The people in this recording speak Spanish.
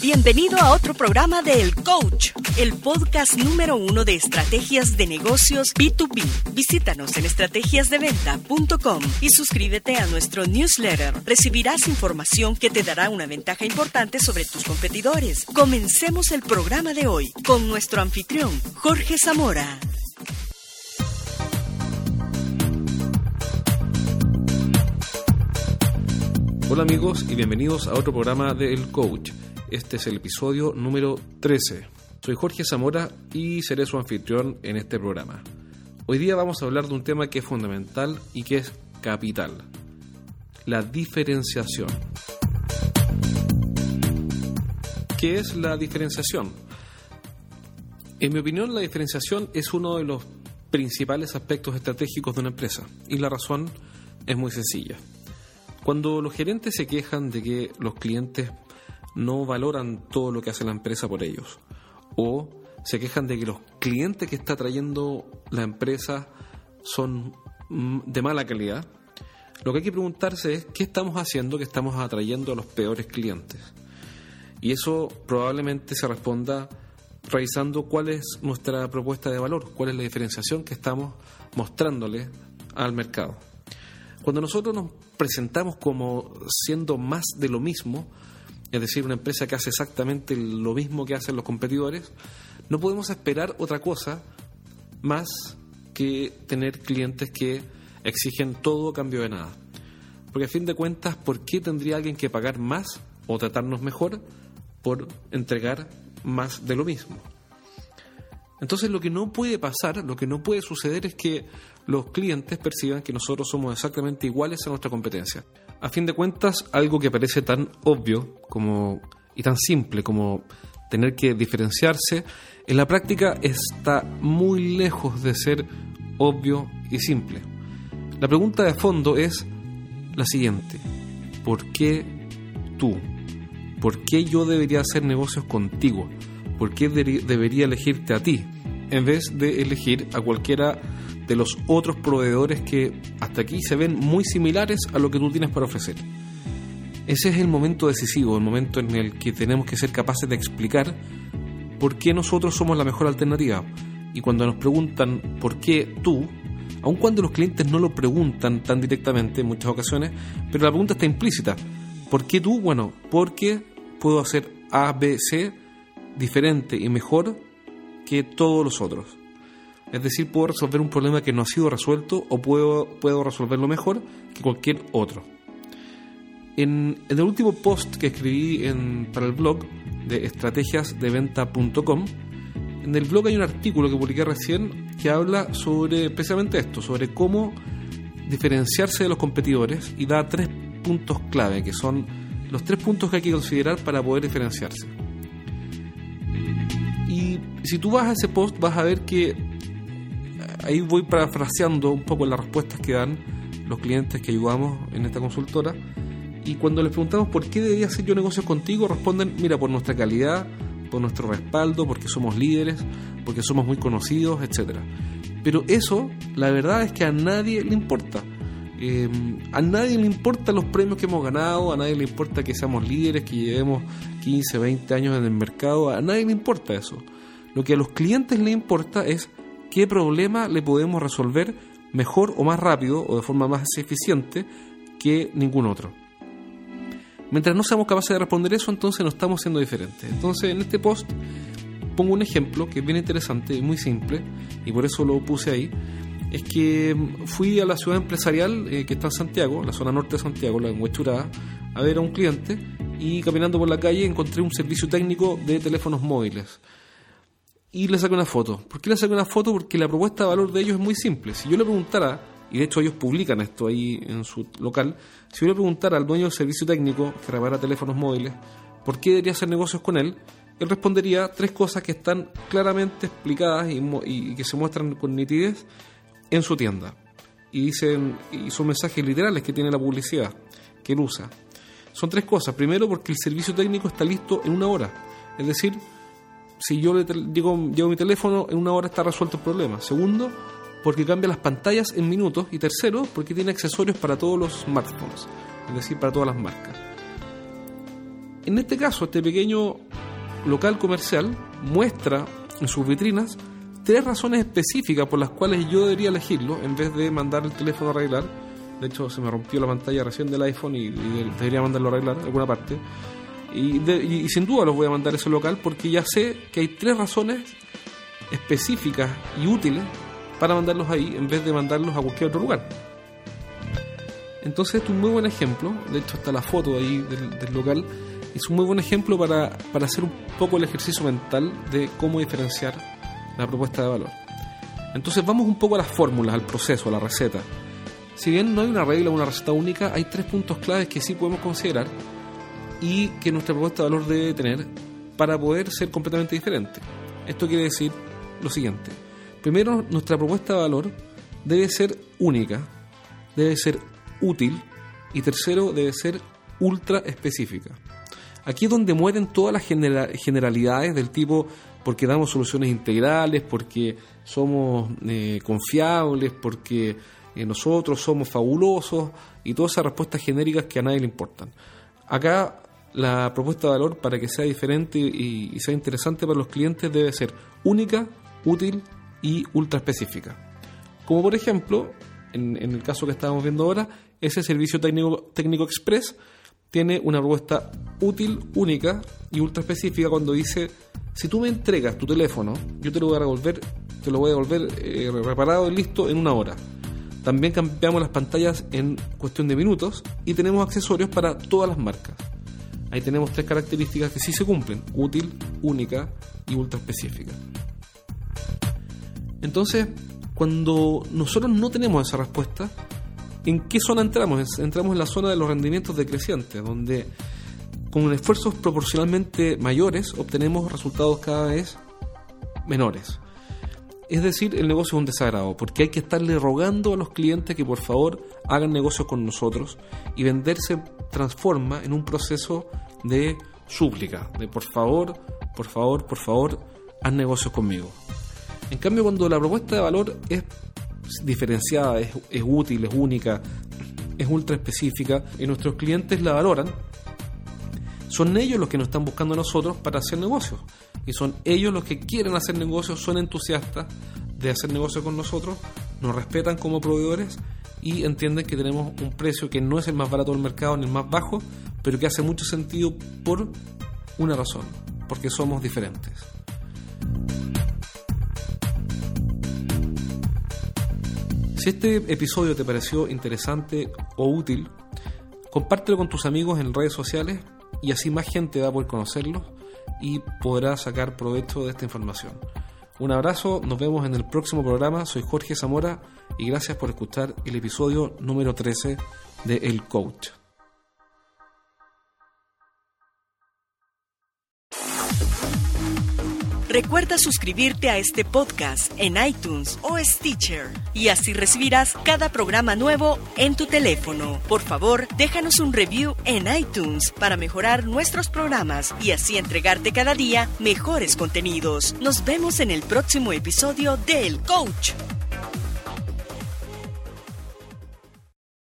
Bienvenido a otro programa de El Coach, el podcast número uno de estrategias de negocios B2B. Visítanos en estrategiasdeventa.com y suscríbete a nuestro newsletter. Recibirás información que te dará una ventaja importante sobre tus competidores. Comencemos el programa de hoy con nuestro anfitrión, Jorge Zamora. Hola amigos y bienvenidos a otro programa de El Coach. Este es el episodio número 13. Soy Jorge Zamora y seré su anfitrión en este programa. Hoy día vamos a hablar de un tema que es fundamental y que es capital. La diferenciación. ¿Qué es la diferenciación? En mi opinión, la diferenciación es uno de los principales aspectos estratégicos de una empresa y la razón es muy sencilla. Cuando los gerentes se quejan de que los clientes no valoran todo lo que hace la empresa por ellos, o se quejan de que los clientes que está trayendo la empresa son mm, de mala calidad, lo que hay que preguntarse es qué estamos haciendo que estamos atrayendo a los peores clientes. Y eso probablemente se responda revisando cuál es nuestra propuesta de valor, cuál es la diferenciación que estamos mostrándole al mercado. Cuando nosotros nos presentamos como siendo más de lo mismo, es decir, una empresa que hace exactamente lo mismo que hacen los competidores, no podemos esperar otra cosa más que tener clientes que exigen todo a cambio de nada. Porque a fin de cuentas, ¿por qué tendría alguien que pagar más o tratarnos mejor por entregar más de lo mismo? Entonces lo que no puede pasar, lo que no puede suceder es que los clientes perciban que nosotros somos exactamente iguales a nuestra competencia. A fin de cuentas, algo que parece tan obvio como y tan simple como tener que diferenciarse, en la práctica está muy lejos de ser obvio y simple. La pregunta de fondo es la siguiente. ¿Por qué tú? ¿Por qué yo debería hacer negocios contigo? ¿Por qué debería elegirte a ti en vez de elegir a cualquiera de los otros proveedores que hasta aquí se ven muy similares a lo que tú tienes para ofrecer? Ese es el momento decisivo, el momento en el que tenemos que ser capaces de explicar por qué nosotros somos la mejor alternativa. Y cuando nos preguntan por qué tú, aun cuando los clientes no lo preguntan tan directamente en muchas ocasiones, pero la pregunta está implícita. ¿Por qué tú? Bueno, porque puedo hacer A, B, C diferente y mejor que todos los otros. Es decir, puedo resolver un problema que no ha sido resuelto o puedo, puedo resolverlo mejor que cualquier otro. En, el último post que escribí para el blog de estrategiasdeventa.com, en el blog hay un artículo que publiqué recién que habla sobre precisamente esto, sobre cómo diferenciarse de los competidores y da tres puntos clave, que son los tres puntos que hay que considerar para poder diferenciarse. Y si tú vas a ese post vas a ver que ahí voy parafraseando un poco las respuestas que dan los clientes que ayudamos en esta consultora. Y cuando les preguntamos por qué debería hacer yo negocios contigo, responden, mira, por nuestra calidad, por nuestro respaldo, porque somos líderes, porque somos muy conocidos, etc. Pero eso, la verdad es que a nadie le importa. Em, a nadie le importan los premios que hemos ganado, a nadie le importa que seamos líderes, que llevemos 15, 20 años en el mercado, a nadie le importa eso. Lo que a los clientes le importa es qué problema le podemos resolver mejor o más rápido o de forma más eficiente que ningún otro. Mientras no seamos capaces de responder eso, entonces no estamos siendo diferentes. Entonces, en este post pongo un ejemplo que es bien interesante y muy simple, y por eso lo puse ahí, es que fui a la ciudad empresarial eh, que está en Santiago, la zona norte de Santiago, la en Huechurada, a ver a un cliente y caminando por la calle encontré un servicio técnico de teléfonos móviles. Y le saqué una foto. ¿Por qué le saqué una foto? Porque la propuesta de valor de ellos es muy simple. Si yo le preguntara, y de hecho ellos publican esto ahí en su local, si yo le preguntara al dueño del servicio técnico que repara teléfonos móviles, ¿por qué debería hacer negocios con él? Él respondería tres cosas que están claramente explicadas y, y que se muestran con nitidez en su tienda. Y, dicen, y son mensajes literales que tiene la publicidad que él usa. Son tres cosas. Primero, porque el servicio técnico está listo en una hora. Es decir, si yo le llevo, llevo mi teléfono, en una hora está resuelto el problema. Segundo, porque cambia las pantallas en minutos. Y tercero, porque tiene accesorios para todos los smartphones. Es decir, para todas las marcas. En este caso, este pequeño local comercial muestra en sus vitrinas tres razones específicas por las cuales yo debería elegirlo en vez de mandar el teléfono a arreglar. De hecho, se me rompió la pantalla recién del iPhone y, debería mandarlo a arreglar en alguna parte. Y, y, sin duda los voy a mandar a ese local porque ya sé que hay tres razones específicas y útiles para mandarlos ahí en vez de mandarlos a cualquier otro lugar. Entonces, este es un muy buen ejemplo. De hecho, está la foto ahí del, local. Es un muy buen ejemplo para, para hacer un poco el ejercicio mental de cómo diferenciar la propuesta de valor. Entonces vamos un poco a las fórmulas, al proceso, a la receta. Si bien no hay una regla o una receta única, hay tres puntos claves que sí podemos considerar y que nuestra propuesta de valor debe tener para poder ser completamente diferente. Esto quiere decir lo siguiente. Primero, nuestra propuesta de valor debe ser única, debe ser útil y tercero, debe ser ultra específica. Aquí es donde mueren todas las generalidades del tipo porque damos soluciones integrales, porque somos eh, confiables, porque eh, nosotros somos fabulosos y todas esas respuestas genéricas que a nadie le importan. Acá la propuesta de valor para que sea diferente y, sea interesante para los clientes debe ser única, útil y ultra específica. Como por ejemplo, en, en el caso que estábamos viendo ahora, ese servicio técnico, técnico express tiene una propuesta útil, única y ultra específica cuando dice, si tú me entregas tu teléfono, yo te lo voy a devolver, te lo voy a devolver eh, reparado y listo en una hora. También cambiamos las pantallas en cuestión de minutos y tenemos accesorios para todas las marcas. Ahí tenemos tres características que sí se cumplen, útil, única y ultra específica. Entonces, cuando nosotros no tenemos esa respuesta, ¿En qué zona entramos? Entramos en la zona de los rendimientos decrecientes, donde con esfuerzos proporcionalmente mayores obtenemos resultados cada vez menores. Es decir, el negocio es un desagrado, porque hay que estarle rogando a los clientes que por favor hagan negocios con nosotros y venderse transforma en un proceso de súplica, de por favor, por favor, por favor, haz negocios conmigo. En cambio, cuando la propuesta de valor es diferenciada, es, útil, es única, es ultra específica y nuestros clientes la valoran, son ellos los que nos están buscando a nosotros para hacer negocios. Y son ellos los que quieren hacer negocios, son entusiastas de hacer negocios con nosotros, nos respetan como proveedores y entienden que tenemos un precio que no es el más barato del mercado ni el más bajo, pero que hace mucho sentido por una razón, porque somos diferentes. Si este episodio te pareció interesante o útil, compártelo con tus amigos en redes sociales y así más gente va a poder conocerlos y podrá sacar provecho de esta información. Un abrazo, nos vemos en el próximo programa. Soy Jorge Zamora y gracias por escuchar el episodio número 13 de El Coach. Recuerda suscribirte a este podcast en iTunes o Stitcher y así recibirás cada programa nuevo en tu teléfono. Por favor, déjanos un review en iTunes para mejorar nuestros programas y así entregarte cada día mejores contenidos. Nos vemos en el próximo episodio de El Coach.